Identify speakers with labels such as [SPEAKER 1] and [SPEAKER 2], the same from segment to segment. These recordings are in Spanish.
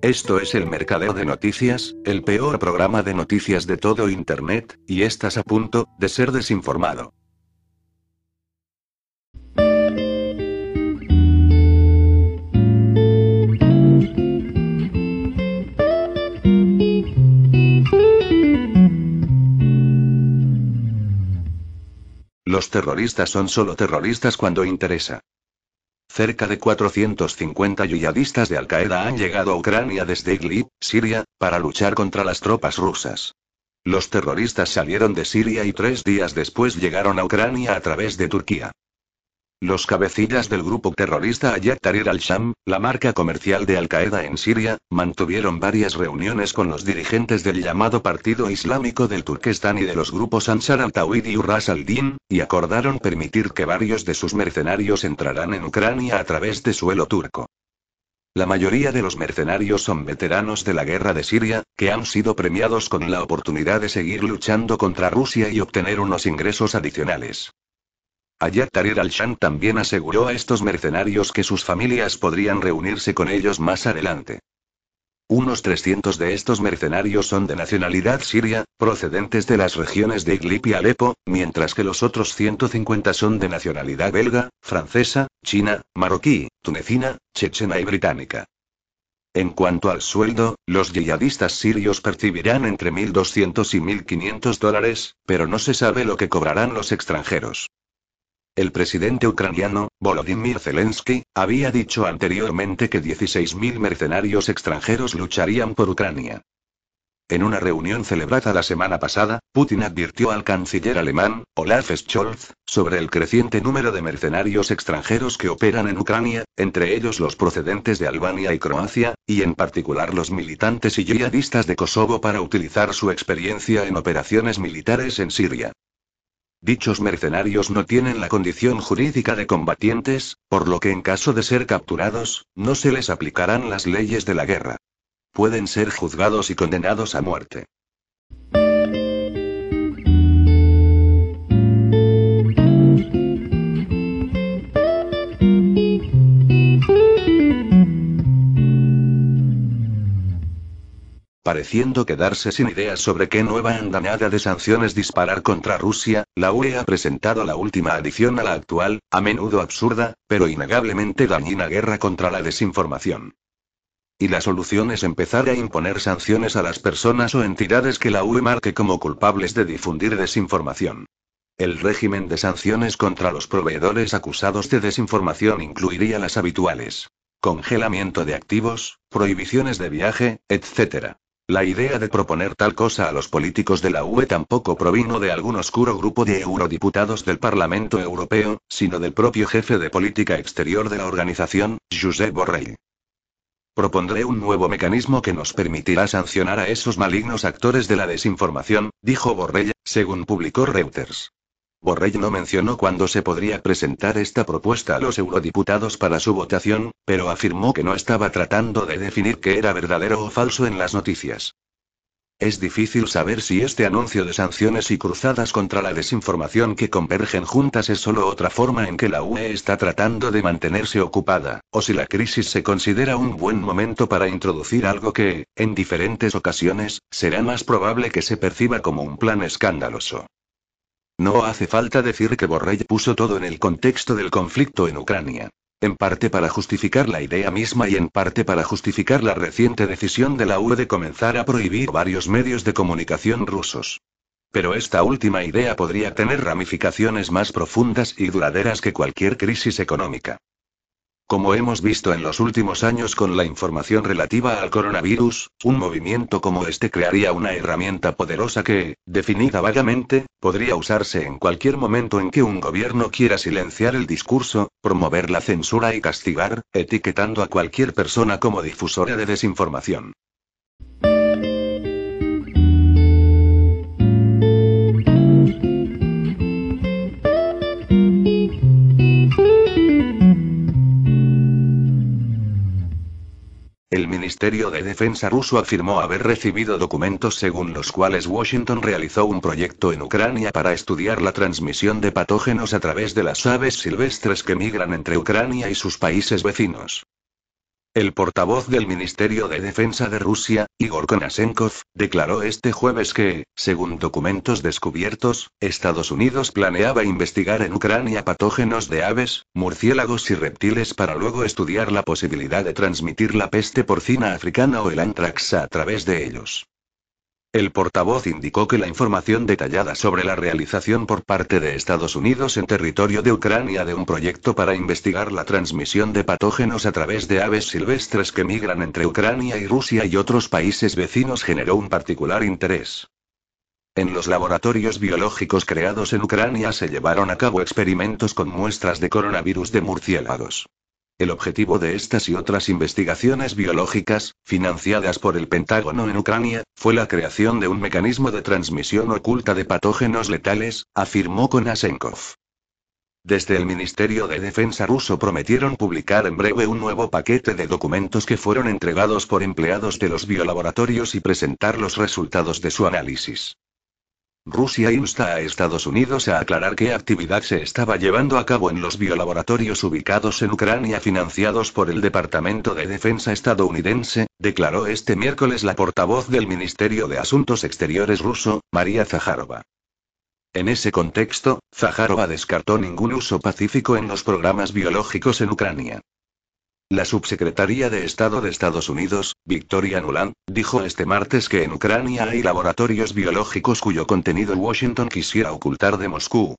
[SPEAKER 1] Esto es el Mercadeo de Noticias, el peor programa de noticias de todo Internet, y estás a punto de ser desinformado. Los terroristas son solo terroristas cuando interesa. Cerca de 450 yihadistas de Al-Qaeda han llegado a Ucrania desde Idlib, Siria, para luchar contra las tropas rusas. Los terroristas salieron de Siria y tres días después llegaron a Ucrania a través de Turquía. Los cabecillas del grupo terrorista Ayat Tahrir al-Sham, la marca comercial de Al-Qaeda en Siria, mantuvieron varias reuniones con los dirigentes del llamado Partido Islámico del Turquestán y de los grupos Ansar al-Tawhid y Urras al-Din, y acordaron permitir que varios de sus mercenarios entrarán en Ucrania a través de suelo turco. La mayoría de los mercenarios son veteranos de la guerra de Siria, que han sido premiados con la oportunidad de seguir luchando contra Rusia y obtener unos ingresos adicionales. Ayat Tahrir al-Sham también aseguró a estos mercenarios que sus familias podrían reunirse con ellos más adelante. Unos 300 de estos mercenarios son de nacionalidad siria, procedentes de las regiones de Idlib y Alepo, mientras que los otros 150 son de nacionalidad belga, francesa, china, marroquí, tunecina, chechena y británica. En cuanto al sueldo, los yihadistas sirios percibirán entre 1.200 y 1.500 dólares, pero no se sabe lo que cobrarán los extranjeros. El presidente ucraniano, Volodymyr Zelensky, había dicho anteriormente que 16.000 mercenarios extranjeros lucharían por Ucrania. En una reunión celebrada la semana pasada, Putin advirtió al canciller alemán, Olaf Scholz, sobre el creciente número de mercenarios extranjeros que operan en Ucrania, entre ellos los procedentes de Albania y Croacia, y en particular los militantes y yihadistas de Kosovo para utilizar su experiencia en operaciones militares en Siria. Dichos mercenarios no tienen la condición jurídica de combatientes, por lo que en caso de ser capturados, no se les aplicarán las leyes de la guerra. Pueden ser juzgados y condenados a muerte. Pareciendo quedarse sin ideas sobre qué nueva andanada de sanciones disparar contra Rusia, la UE ha presentado la última adición a la actual, a menudo absurda, pero innegablemente dañina guerra contra la desinformación. Y la solución es empezar a imponer sanciones a las personas o entidades que la UE marque como culpables de difundir desinformación. El régimen de sanciones contra los proveedores acusados de desinformación incluiría las habituales. Congelamiento de activos, prohibiciones de viaje, etc. La idea de proponer tal cosa a los políticos de la UE tampoco provino de algún oscuro grupo de eurodiputados del Parlamento Europeo, sino del propio jefe de política exterior de la organización, Josep Borrell. Propondré un nuevo mecanismo que nos permitirá sancionar a esos malignos actores de la desinformación, dijo Borrell, según publicó Reuters. Borrell no mencionó cuándo se podría presentar esta propuesta a los eurodiputados para su votación, pero afirmó que no estaba tratando de definir qué era verdadero o falso en las noticias. Es difícil saber si este anuncio de sanciones y cruzadas contra la desinformación que convergen juntas es solo otra forma en que la UE está tratando de mantenerse ocupada, o si la crisis se considera un buen momento para introducir algo que, en diferentes ocasiones, será más probable que se perciba como un plan escandaloso. No hace falta decir que Borrell puso todo en el contexto del conflicto en Ucrania. En parte para justificar la idea misma y en parte para justificar la reciente decisión de la UE de comenzar a prohibir varios medios de comunicación rusos. Pero esta última idea podría tener ramificaciones más profundas y duraderas que cualquier crisis económica. Como hemos visto en los últimos años con la información relativa al coronavirus, un movimiento como este crearía una herramienta poderosa que, definida vagamente, podría usarse en cualquier momento en que un gobierno quiera silenciar el discurso, promover la censura y castigar, etiquetando a cualquier persona como difusora de desinformación. Ministerio de Defensa ruso afirmó haber recibido documentos según los cuales Washington realizó un proyecto en Ucrania para estudiar la transmisión de patógenos a través de las aves silvestres que migran entre Ucrania y sus países vecinos. El portavoz del Ministerio de Defensa de Rusia, Igor Konashenkov, declaró este jueves que, según documentos descubiertos, Estados Unidos planeaba investigar en Ucrania patógenos de aves, murciélagos y reptiles para luego estudiar la posibilidad de transmitir la peste porcina africana o el antrax a través de ellos. El portavoz indicó que la información detallada sobre la realización por parte de Estados Unidos en territorio de Ucrania de un proyecto para investigar la transmisión de patógenos a través de aves silvestres que migran entre Ucrania y Rusia y otros países vecinos generó un particular interés. En los laboratorios biológicos creados en Ucrania se llevaron a cabo experimentos con muestras de coronavirus de murciélagos. El objetivo de estas y otras investigaciones biológicas, financiadas por el Pentágono en Ucrania, fue la creación de un mecanismo de transmisión oculta de patógenos letales, afirmó Konashenkov. Desde el Ministerio de Defensa ruso prometieron publicar en breve un nuevo paquete de documentos que fueron entregados por empleados de los biolaboratorios y presentar los resultados de su análisis. Rusia insta a Estados Unidos a aclarar qué actividad se estaba llevando a cabo en los biolaboratorios ubicados en Ucrania financiados por el Departamento de Defensa estadounidense, declaró este miércoles la portavoz del Ministerio de Asuntos Exteriores ruso, María Zaharova. En ese contexto, Zaharova descartó ningún uso pacífico en los programas biológicos en Ucrania. La subsecretaría de Estado de Estados Unidos, Victoria Nuland, dijo este martes que en Ucrania hay laboratorios biológicos cuyo contenido Washington quisiera ocultar de Moscú.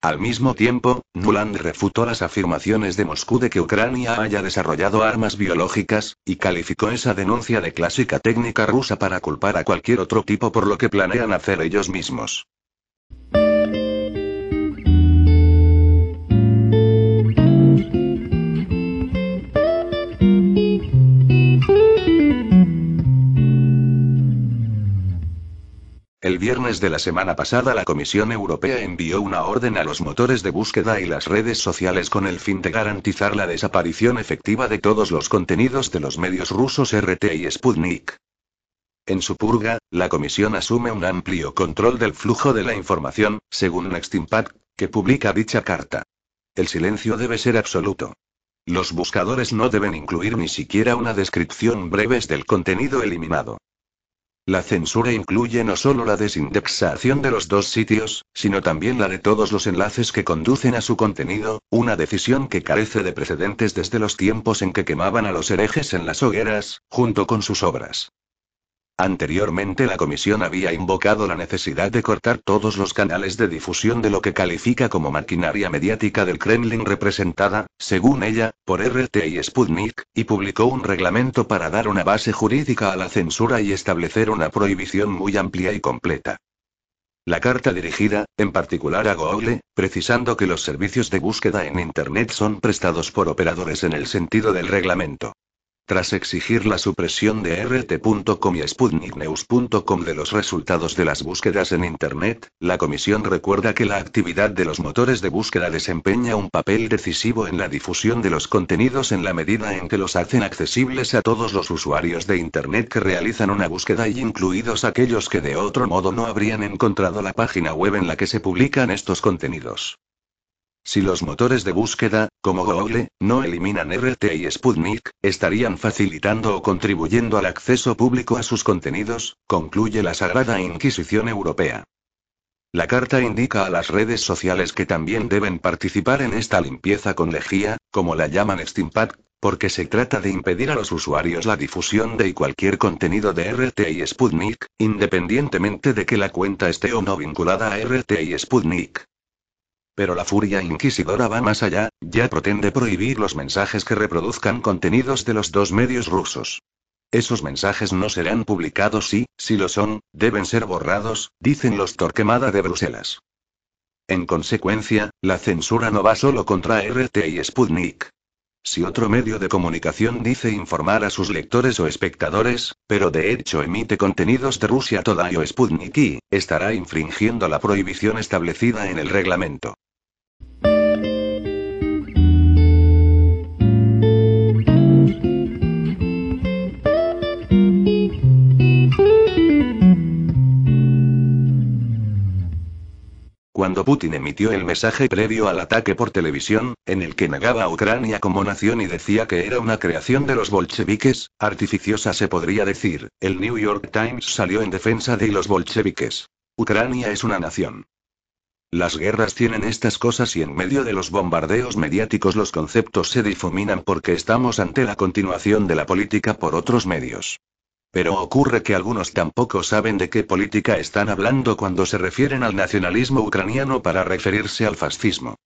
[SPEAKER 1] Al mismo tiempo, Nuland refutó las afirmaciones de Moscú de que Ucrania haya desarrollado armas biológicas, y calificó esa denuncia de clásica técnica rusa para culpar a cualquier otro tipo por lo que planean hacer ellos mismos. El viernes de la semana pasada la Comisión Europea envió una orden a los motores de búsqueda y las redes sociales con el fin de garantizar la desaparición efectiva de todos los contenidos de los medios rusos RT y Sputnik. En su purga, la Comisión asume un amplio control del flujo de la información, según Next Impact, que publica dicha carta. El silencio debe ser absoluto. Los buscadores no deben incluir ni siquiera una descripción breve del contenido eliminado. La censura incluye no solo la desindexación de los dos sitios, sino también la de todos los enlaces que conducen a su contenido, una decisión que carece de precedentes desde los tiempos en que quemaban a los herejes en las hogueras, junto con sus obras. Anteriormente la comisión había invocado la necesidad de cortar todos los canales de difusión de lo que califica como maquinaria mediática del Kremlin representada, según ella, por RT y Sputnik, y publicó un reglamento para dar una base jurídica a la censura y establecer una prohibición muy amplia y completa. La carta dirigida, en particular a Google, precisando que los servicios de búsqueda en Internet son prestados por operadores en el sentido del reglamento. Tras exigir la supresión de RT.com y SputnikNews.com de los resultados de las búsquedas en Internet, la Comisión recuerda que la actividad de los motores de búsqueda desempeña un papel decisivo en la difusión de los contenidos en la medida en que los hacen accesibles a todos los usuarios de Internet que realizan una búsqueda y incluidos aquellos que de otro modo no habrían encontrado la página web en la que se publican estos contenidos. Si los motores de búsqueda, como Google, no eliminan RT y Sputnik, estarían facilitando o contribuyendo al acceso público a sus contenidos, concluye la Sagrada Inquisición Europea. La carta indica a las redes sociales que también deben participar en esta limpieza con lejía, como la llaman Steampack, porque se trata de impedir a los usuarios la difusión de cualquier contenido de RT y Sputnik, independientemente de que la cuenta esté o no vinculada a RT y Sputnik. Pero la furia inquisidora va más allá, ya pretende prohibir los mensajes que reproduzcan contenidos de los dos medios rusos. Esos mensajes no serán publicados y, si lo son, deben ser borrados, dicen los Torquemada de Bruselas. En consecuencia, la censura no va solo contra RT y Sputnik. Si otro medio de comunicación dice informar a sus lectores o espectadores, pero de hecho emite contenidos de Rusia Today o Sputnik y, estará infringiendo la prohibición establecida en el reglamento. Cuando Putin emitió el mensaje previo al ataque por televisión, en el que negaba a Ucrania como nación y decía que era una creación de los bolcheviques, artificiosa se podría decir, el New York Times salió en defensa de los bolcheviques. Ucrania es una nación. Las guerras tienen estas cosas y en medio de los bombardeos mediáticos los conceptos se difuminan porque estamos ante la continuación de la política por otros medios. Pero ocurre que algunos tampoco saben de qué política están hablando cuando se refieren al nacionalismo ucraniano para referirse al fascismo.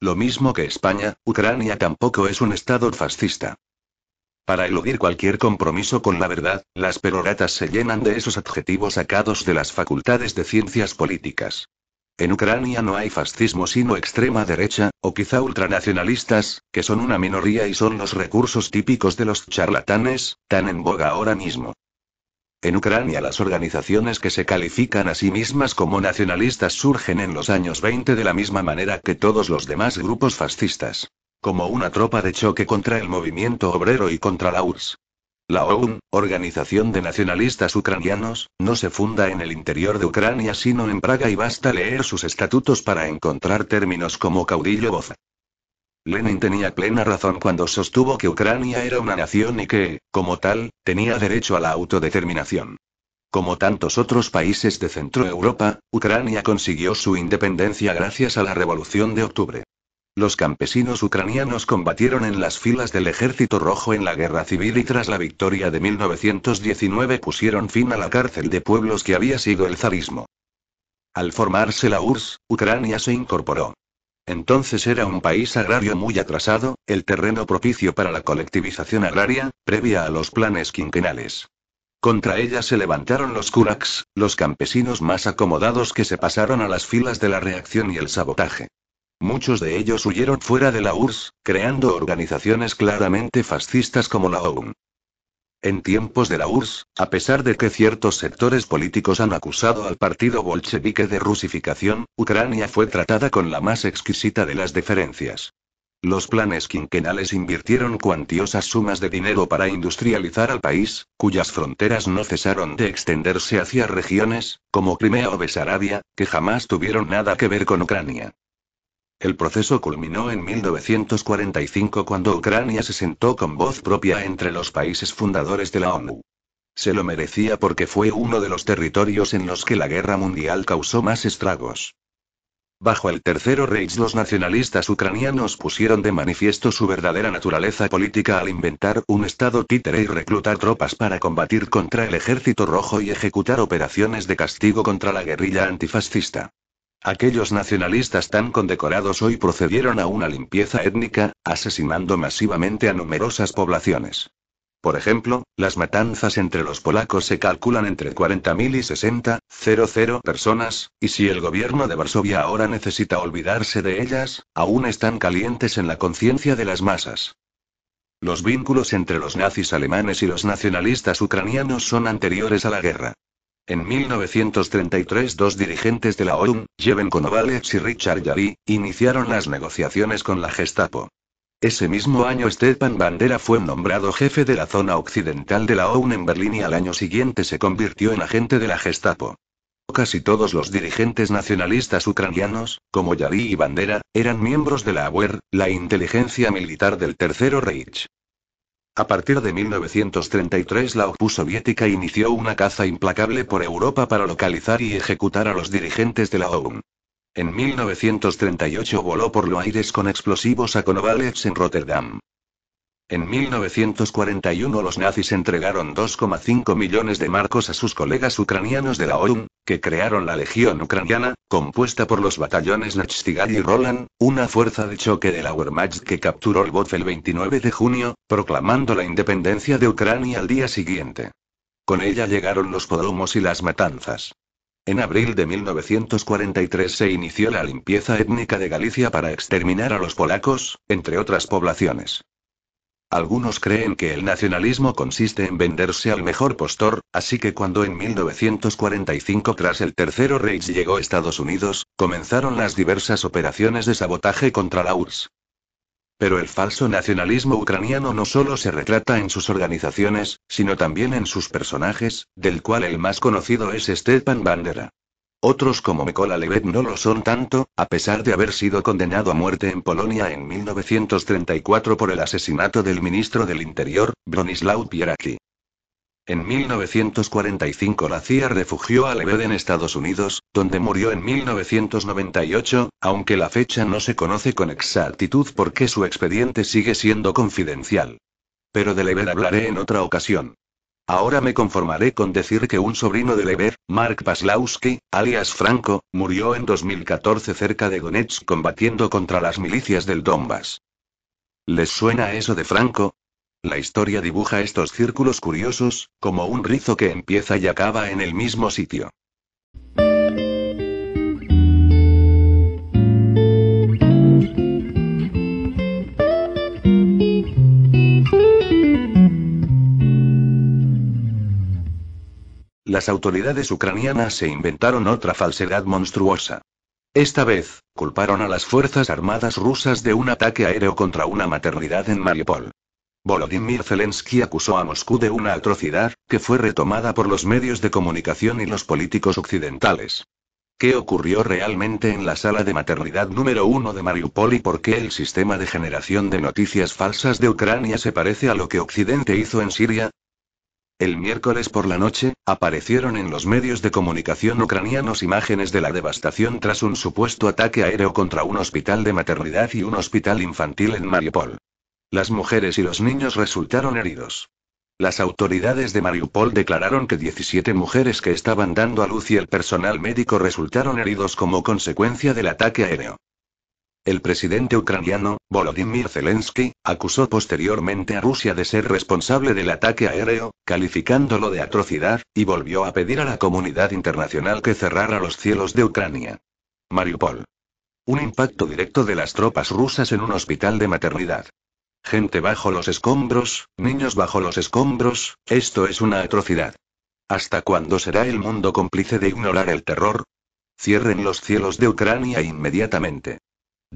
[SPEAKER 1] Lo mismo que España, Ucrania tampoco es un estado fascista. Para eludir cualquier compromiso con la verdad, las peroratas se llenan de esos adjetivos sacados de las facultades de ciencias políticas. En Ucrania no hay fascismo sino extrema derecha, o quizá ultranacionalistas, que son una minoría y son los recursos típicos de los charlatanes, tan en boga ahora mismo. En Ucrania las organizaciones que se califican a sí mismas como nacionalistas surgen en los años 20 de la misma manera que todos los demás grupos fascistas. Como una tropa de choque contra el movimiento obrero y contra la URSS. La OUN, Organización de Nacionalistas Ucranianos, no se funda en el interior de Ucrania sino en Praga y basta leer sus estatutos para encontrar términos como caudillo voz. Lenin tenía plena razón cuando sostuvo que Ucrania era una nación y que, como tal, tenía derecho a la autodeterminación. Como tantos otros países de Centroeuropa, Ucrania consiguió su independencia gracias a la Revolución de Octubre. Los campesinos ucranianos combatieron en las filas del Ejército Rojo en la Guerra Civil y tras la victoria de 1919 pusieron fin a la cárcel de pueblos que había sido el zarismo. Al formarse la URSS, Ucrania se incorporó. Entonces era un país agrario muy atrasado, el terreno propicio para la colectivización agraria, previa a los planes quinquenales. Contra ella se levantaron los kuraks, los campesinos más acomodados que se pasaron a las filas de la reacción y el sabotaje. Muchos de ellos huyeron fuera de la URSS, creando organizaciones claramente fascistas como la OUN. En tiempos de la URSS, a pesar de que ciertos sectores políticos han acusado al partido bolchevique de rusificación, Ucrania fue tratada con la más exquisita de las deferencias. Los planes quinquenales invirtieron cuantiosas sumas de dinero para industrializar al país, cuyas fronteras no cesaron de extenderse hacia regiones, como Crimea o Besarabia, que jamás tuvieron nada que ver con Ucrania. El proceso culminó en 1945 cuando Ucrania se sentó con voz propia entre los países fundadores de la ONU. Se lo merecía porque fue uno de los territorios en los que la guerra mundial causó más estragos. Bajo el Tercero Reich los nacionalistas ucranianos pusieron de manifiesto su verdadera naturaleza política al inventar un estado títere y reclutar tropas para combatir contra el ejército rojo y ejecutar operaciones de castigo contra la guerrilla antifascista. Aquellos nacionalistas tan condecorados hoy procedieron a una limpieza étnica, asesinando masivamente a numerosas poblaciones. Por ejemplo, las matanzas entre los polacos se calculan entre 40.000 y 60.000 personas, y si el gobierno de Varsovia ahora necesita olvidarse de ellas, aún están calientes en la conciencia de las masas. Los vínculos entre los nazis alemanes y los nacionalistas ucranianos son anteriores a la guerra. En 1933 dos dirigentes de la OUN, Jeven Konovalets y Richard Yari, iniciaron las negociaciones con la Gestapo. Ese mismo año Stepan Bandera fue nombrado jefe de la zona occidental de la OUN en Berlín y al año siguiente se convirtió en agente de la Gestapo. Casi todos los dirigentes nacionalistas ucranianos, como Yari y Bandera, eran miembros de la AWER, la inteligencia militar del Tercero Reich. A partir de 1933 la OPU soviética inició una caza implacable por Europa para localizar y ejecutar a los dirigentes de la OUN. En 1938 voló por los aires con explosivos a Konovalets en Rotterdam. En 1941 los nazis entregaron 2,5 millones de marcos a sus colegas ucranianos de la OUN, que crearon la Legión Ucraniana, compuesta por los batallones Nachtigal y Roland, una fuerza de choque de la Wehrmacht que capturó Lvov el 29 de junio, proclamando la independencia de Ucrania al día siguiente. Con ella llegaron los podromos y las matanzas. En abril de 1943 se inició la limpieza étnica de Galicia para exterminar a los polacos, entre otras poblaciones. Algunos creen que el nacionalismo consiste en venderse al mejor postor, así que cuando en 1945 tras el Tercero Reich llegó a Estados Unidos, comenzaron las diversas operaciones de sabotaje contra la URSS. Pero el falso nacionalismo ucraniano no solo se retrata en sus organizaciones, sino también en sus personajes, del cual el más conocido es Stepan Bandera. Otros como Mykola Levet no lo son tanto, a pesar de haber sido condenado a muerte en Polonia en 1934 por el asesinato del ministro del Interior, Bronislaw Pieracki. En 1945 la CIA refugió a Levet en Estados Unidos, donde murió en 1998, aunque la fecha no se conoce con exactitud porque su expediente sigue siendo confidencial. Pero de Levet hablaré en otra ocasión. Ahora me conformaré con decir que un sobrino de Lever, Mark Paslawski, alias Franco, murió en 2014 cerca de Donetsk combatiendo contra las milicias del Donbass. ¿Les suena eso de Franco? La historia dibuja estos círculos curiosos, como un rizo que empieza y acaba en el mismo sitio. Las autoridades ucranianas se inventaron otra falsedad monstruosa. Esta vez, culparon a las Fuerzas Armadas rusas de un ataque aéreo contra una maternidad en Mariupol. Volodymyr Zelensky acusó a Moscú de una atrocidad, que fue retomada por los medios de comunicación y los políticos occidentales. ¿Qué ocurrió realmente en la sala de maternidad número uno de Mariupol y por qué el sistema de generación de noticias falsas de Ucrania se parece a lo que Occidente hizo en Siria? El miércoles por la noche, aparecieron en los medios de comunicación ucranianos imágenes de la devastación tras un supuesto ataque aéreo contra un hospital de maternidad y un hospital infantil en Mariupol. Las mujeres y los niños resultaron heridos. Las autoridades de Mariupol declararon que 17 mujeres que estaban dando a luz y el personal médico resultaron heridos como consecuencia del ataque aéreo. El presidente ucraniano, Volodymyr Zelensky, acusó posteriormente a Rusia de ser responsable del ataque aéreo, calificándolo de atrocidad, y volvió a pedir a la comunidad internacional que cerrara los cielos de Ucrania. Mariupol. Un impacto directo de las tropas rusas en un hospital de maternidad. Gente bajo los escombros, niños bajo los escombros, esto es una atrocidad. ¿Hasta cuándo será el mundo cómplice de ignorar el terror? Cierren los cielos de Ucrania inmediatamente.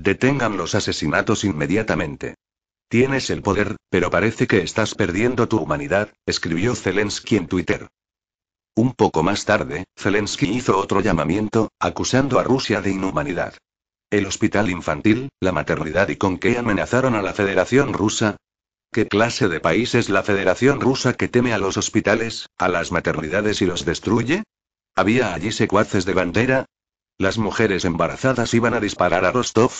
[SPEAKER 1] Detengan los asesinatos inmediatamente. Tienes el poder, pero parece que estás perdiendo tu humanidad, escribió Zelensky en Twitter. Un poco más tarde, Zelensky hizo otro llamamiento, acusando a Rusia de inhumanidad. El hospital infantil, la maternidad y con qué amenazaron a la Federación Rusa. ¿Qué clase de país es la Federación Rusa que teme a los hospitales, a las maternidades y los destruye? ¿Había allí secuaces de bandera? ¿Las mujeres embarazadas iban a disparar a Rostov?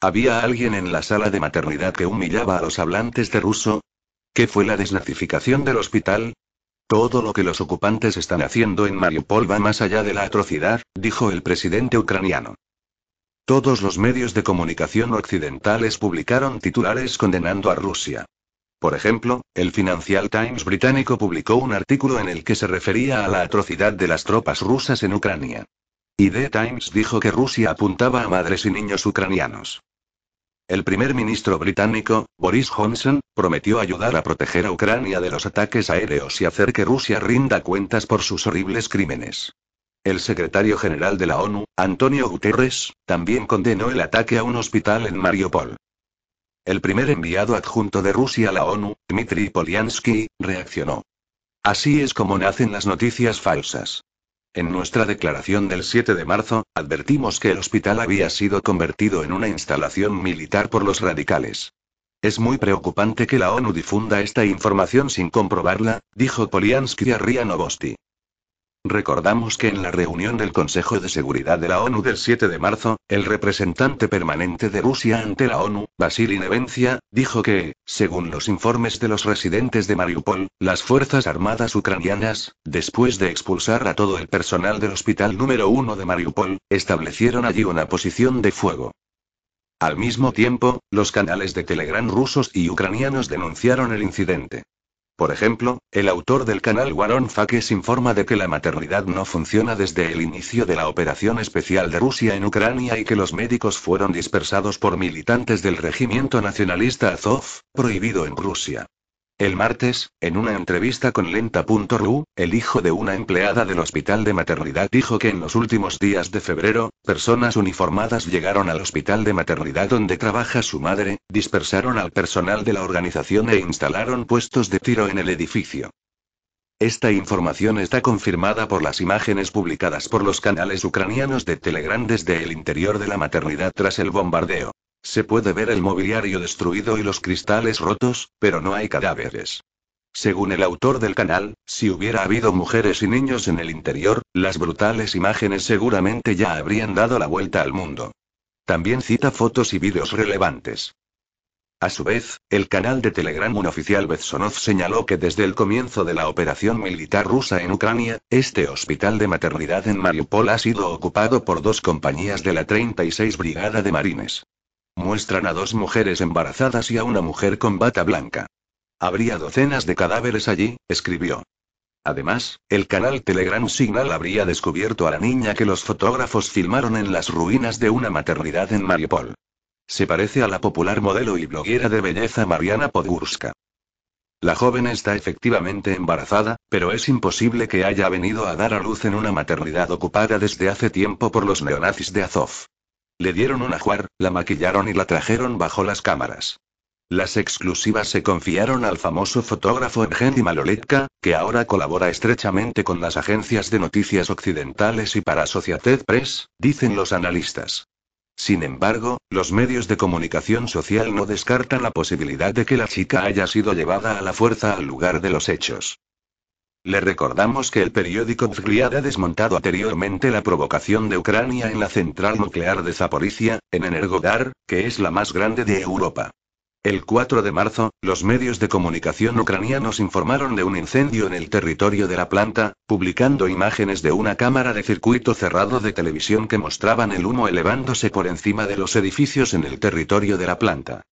[SPEAKER 1] ¿Había alguien en la sala de maternidad que humillaba a los hablantes de ruso? ¿Qué fue la desnazificación del hospital? Todo lo que los ocupantes están haciendo en Mariupol va más allá de la atrocidad, dijo el presidente ucraniano. Todos los medios de comunicación occidentales publicaron titulares condenando a Rusia. Por ejemplo, el Financial Times británico publicó un artículo en el que se refería a la atrocidad de las tropas rusas en Ucrania. Y The Times dijo que Rusia apuntaba a madres y niños ucranianos. El primer ministro británico, Boris Johnson, prometió ayudar a proteger a Ucrania de los ataques aéreos y hacer que Rusia rinda cuentas por sus horribles crímenes. El secretario general de la ONU, Antonio Guterres, también condenó el ataque a un hospital en Mariupol. El primer enviado adjunto de Rusia a la ONU, Dmitry Polyansky, reaccionó. Así es como nacen las noticias falsas. En nuestra declaración del 7 de marzo, advertimos que el hospital había sido convertido en una instalación militar por los radicales. Es muy preocupante que la ONU difunda esta información sin comprobarla, dijo Poliansky a Ria Novosti. Recordamos que en la reunión del Consejo de Seguridad de la ONU del 7 de marzo, el representante permanente de Rusia ante la ONU, Vasily Nevencia, dijo que, según los informes de los residentes de Mariupol, las Fuerzas Armadas ucranianas, después de expulsar a todo el personal del hospital número 1 de Mariupol, establecieron allí una posición de fuego. Al mismo tiempo, los canales de Telegram rusos y ucranianos denunciaron el incidente. Por ejemplo, el autor del canal Waron Fakes informa de que la maternidad no funciona desde el inicio de la operación especial de Rusia en Ucrania y que los médicos fueron dispersados por militantes del regimiento nacionalista Azov, prohibido en Rusia. El martes, en una entrevista con Lenta.ru, el hijo de una empleada del hospital de maternidad dijo que en los últimos días de febrero, personas uniformadas llegaron al hospital de maternidad donde trabaja su madre, dispersaron al personal de la organización e instalaron puestos de tiro en el edificio. Esta información está confirmada por las imágenes publicadas por los canales ucranianos de Telegram desde el interior de la maternidad tras el bombardeo. Se puede ver el mobiliario destruido y los cristales rotos, pero no hay cadáveres. Según el autor del canal, si hubiera habido mujeres y niños en el interior, las brutales imágenes seguramente ya habrían dado la vuelta al mundo. También cita fotos y vídeos relevantes. A su vez, el canal de Telegram oficial Betsonov señaló que desde el comienzo de la operación militar rusa en Ucrania, este hospital de maternidad en Mariupol ha sido ocupado por dos compañías de la 36 Brigada de Marines. Muestran a dos mujeres embarazadas y a una mujer con bata blanca. Habría docenas de cadáveres allí, escribió. Además, el canal Telegram Signal habría descubierto a la niña que los fotógrafos filmaron en las ruinas de una maternidad en Mariupol. Se parece a la popular modelo y bloguera de belleza Mariana Podgurska. La joven está efectivamente embarazada, pero es imposible que haya venido a dar a luz en una maternidad ocupada desde hace tiempo por los neonazis de Azov. Le dieron un ajuar, la maquillaron y la trajeron bajo las cámaras. Las exclusivas se confiaron al famoso fotógrafo Evgeny Maloletka, que ahora colabora estrechamente con las agencias de noticias occidentales y para Associated Press, dicen los analistas. Sin embargo, los medios de comunicación social no descartan la posibilidad de que la chica haya sido llevada a la fuerza al lugar de los hechos. Le recordamos que el periódico Vzgliad ha desmontado anteriormente la provocación de Ucrania en la central nuclear de Zaporizhia, en Energodar, que es la más grande de Europa. El 4 de marzo, los medios de comunicación ucranianos informaron de un incendio en el territorio de la planta, publicando imágenes de una cámara de circuito cerrado de televisión que mostraban el humo elevándose por encima de los edificios en el territorio de la planta.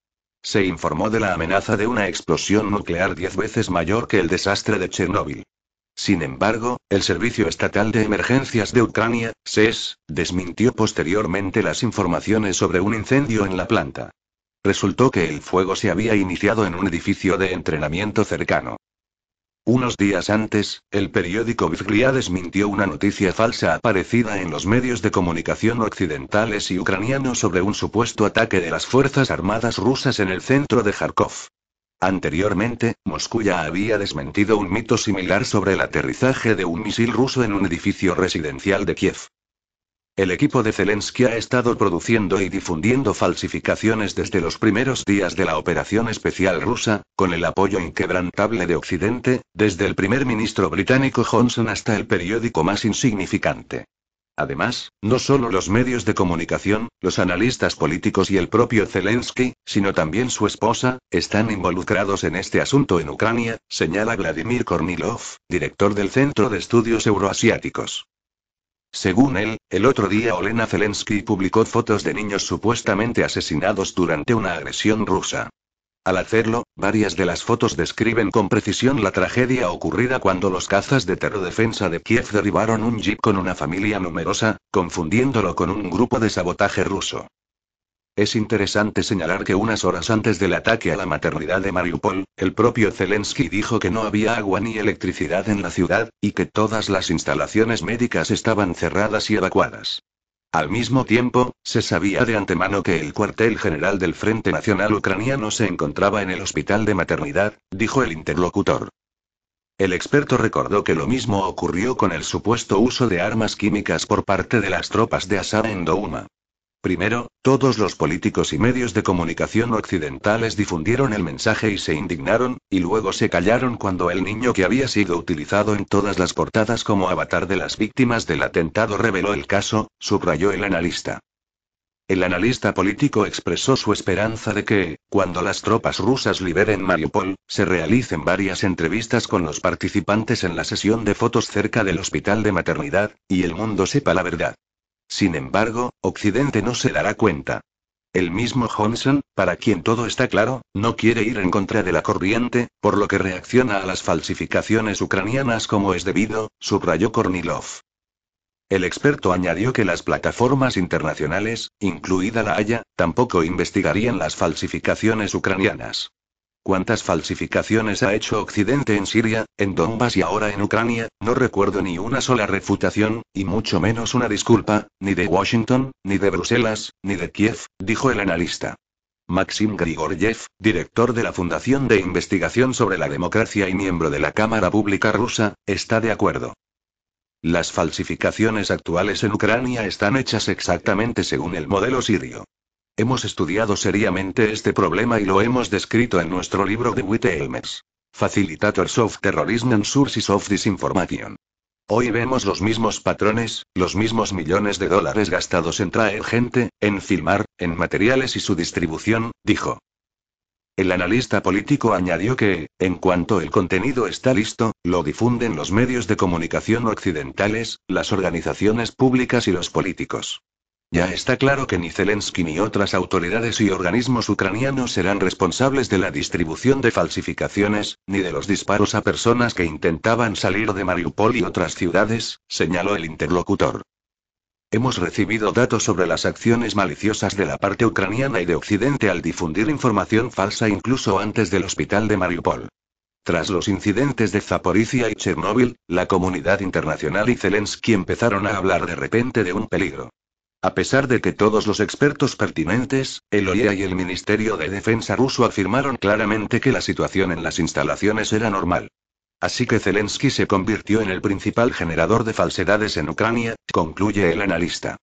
[SPEAKER 1] Se informó de la amenaza de una explosión nuclear diez veces mayor que el desastre de Chernóbil. Sin embargo, el Servicio Estatal de Emergencias de Ucrania, SES, desmintió posteriormente las informaciones sobre un incendio en la planta. Resultó que el fuego se había iniciado en un edificio de entrenamiento cercano. Unos días antes, el periódico Vizglia desmintió una noticia falsa aparecida en los medios de comunicación occidentales y ucranianos sobre un supuesto ataque de las Fuerzas Armadas rusas en el centro de Kharkov. Anteriormente, Moscú ya había desmentido un mito similar sobre el aterrizaje de un misil ruso en un edificio residencial de Kiev. El equipo de Zelensky ha estado produciendo y difundiendo falsificaciones desde los primeros días de la operación especial rusa, con el apoyo inquebrantable de Occidente, desde el primer ministro británico Johnson hasta el periódico más insignificante. Además, no solo los medios de comunicación, los analistas políticos y el propio Zelensky, sino también su esposa, están involucrados en este asunto en Ucrania, señala Vladimir Kornilov, director del Centro de Estudios Euroasiáticos. Según él, el otro día Olena Zelensky publicó fotos de niños supuestamente asesinados durante una agresión rusa. Al hacerlo, varias de las fotos describen con precisión la tragedia ocurrida cuando los cazas de terrodefensa de Kiev derribaron un jeep con una familia numerosa, confundiéndolo con un grupo de sabotaje ruso. Es interesante señalar que unas horas antes del ataque a la maternidad de Mariupol, el propio Zelensky dijo que no había agua ni electricidad en la ciudad, y que todas las instalaciones médicas estaban cerradas y evacuadas. Al mismo tiempo, se sabía de antemano que el cuartel general del Frente Nacional Ucraniano se encontraba en el hospital de maternidad, dijo el interlocutor. El experto recordó que lo mismo ocurrió con el supuesto uso de armas químicas por parte de las tropas de Assad en Douma. Primero, todos los políticos y medios de comunicación occidentales difundieron el mensaje y se indignaron, y luego se callaron cuando el niño que había sido utilizado en todas las portadas como avatar de las víctimas del atentado reveló el caso, subrayó el analista. El analista político expresó su esperanza de que, cuando las tropas rusas liberen Mariupol, se realicen varias entrevistas con los participantes en la sesión de fotos cerca del hospital de maternidad, y el mundo sepa la verdad. Sin embargo, Occidente no se dará cuenta. El mismo Johnson, para quien todo está claro, no quiere ir en contra de la corriente, por lo que reacciona a las falsificaciones ucranianas como es debido, subrayó Kornilov. El experto añadió que las plataformas internacionales, incluida la Haya, tampoco investigarían las falsificaciones ucranianas. ¿Cuántas falsificaciones ha hecho Occidente en Siria, en Donbass y ahora en Ucrania? No recuerdo ni una sola refutación, y mucho menos una disculpa, ni de Washington, ni de Bruselas, ni de Kiev, dijo el analista. Maxim Grigoriev, director de la Fundación de Investigación sobre la Democracia y miembro de la Cámara Pública rusa, está de acuerdo. Las falsificaciones actuales en Ucrania están hechas exactamente según el modelo sirio. Hemos estudiado seriamente este problema y lo hemos descrito en nuestro libro de Witte Elmers. Facilitators of Terrorism and Sources of Disinformation. Hoy vemos los mismos patrones, los mismos millones de dólares gastados en traer gente, en filmar, en materiales y su distribución, dijo. El analista político añadió que, en cuanto el contenido está listo, lo difunden los medios de comunicación occidentales, las organizaciones públicas y los políticos. Ya está claro que ni Zelensky ni otras autoridades y organismos ucranianos serán responsables de la distribución de falsificaciones, ni de los disparos a personas que intentaban salir de Mariupol y otras ciudades, señaló el interlocutor. Hemos recibido datos sobre las acciones maliciosas de la parte ucraniana y de Occidente al difundir información falsa incluso antes del hospital de Mariupol. Tras los incidentes de Zaporizhia y Chernóbil, la comunidad internacional y Zelensky empezaron a hablar de repente de un peligro. A pesar de que todos los expertos pertinentes, el OIA y el Ministerio de Defensa ruso afirmaron claramente que la situación en las instalaciones era normal. Así que Zelensky se convirtió en el principal generador de falsedades en Ucrania, concluye el analista.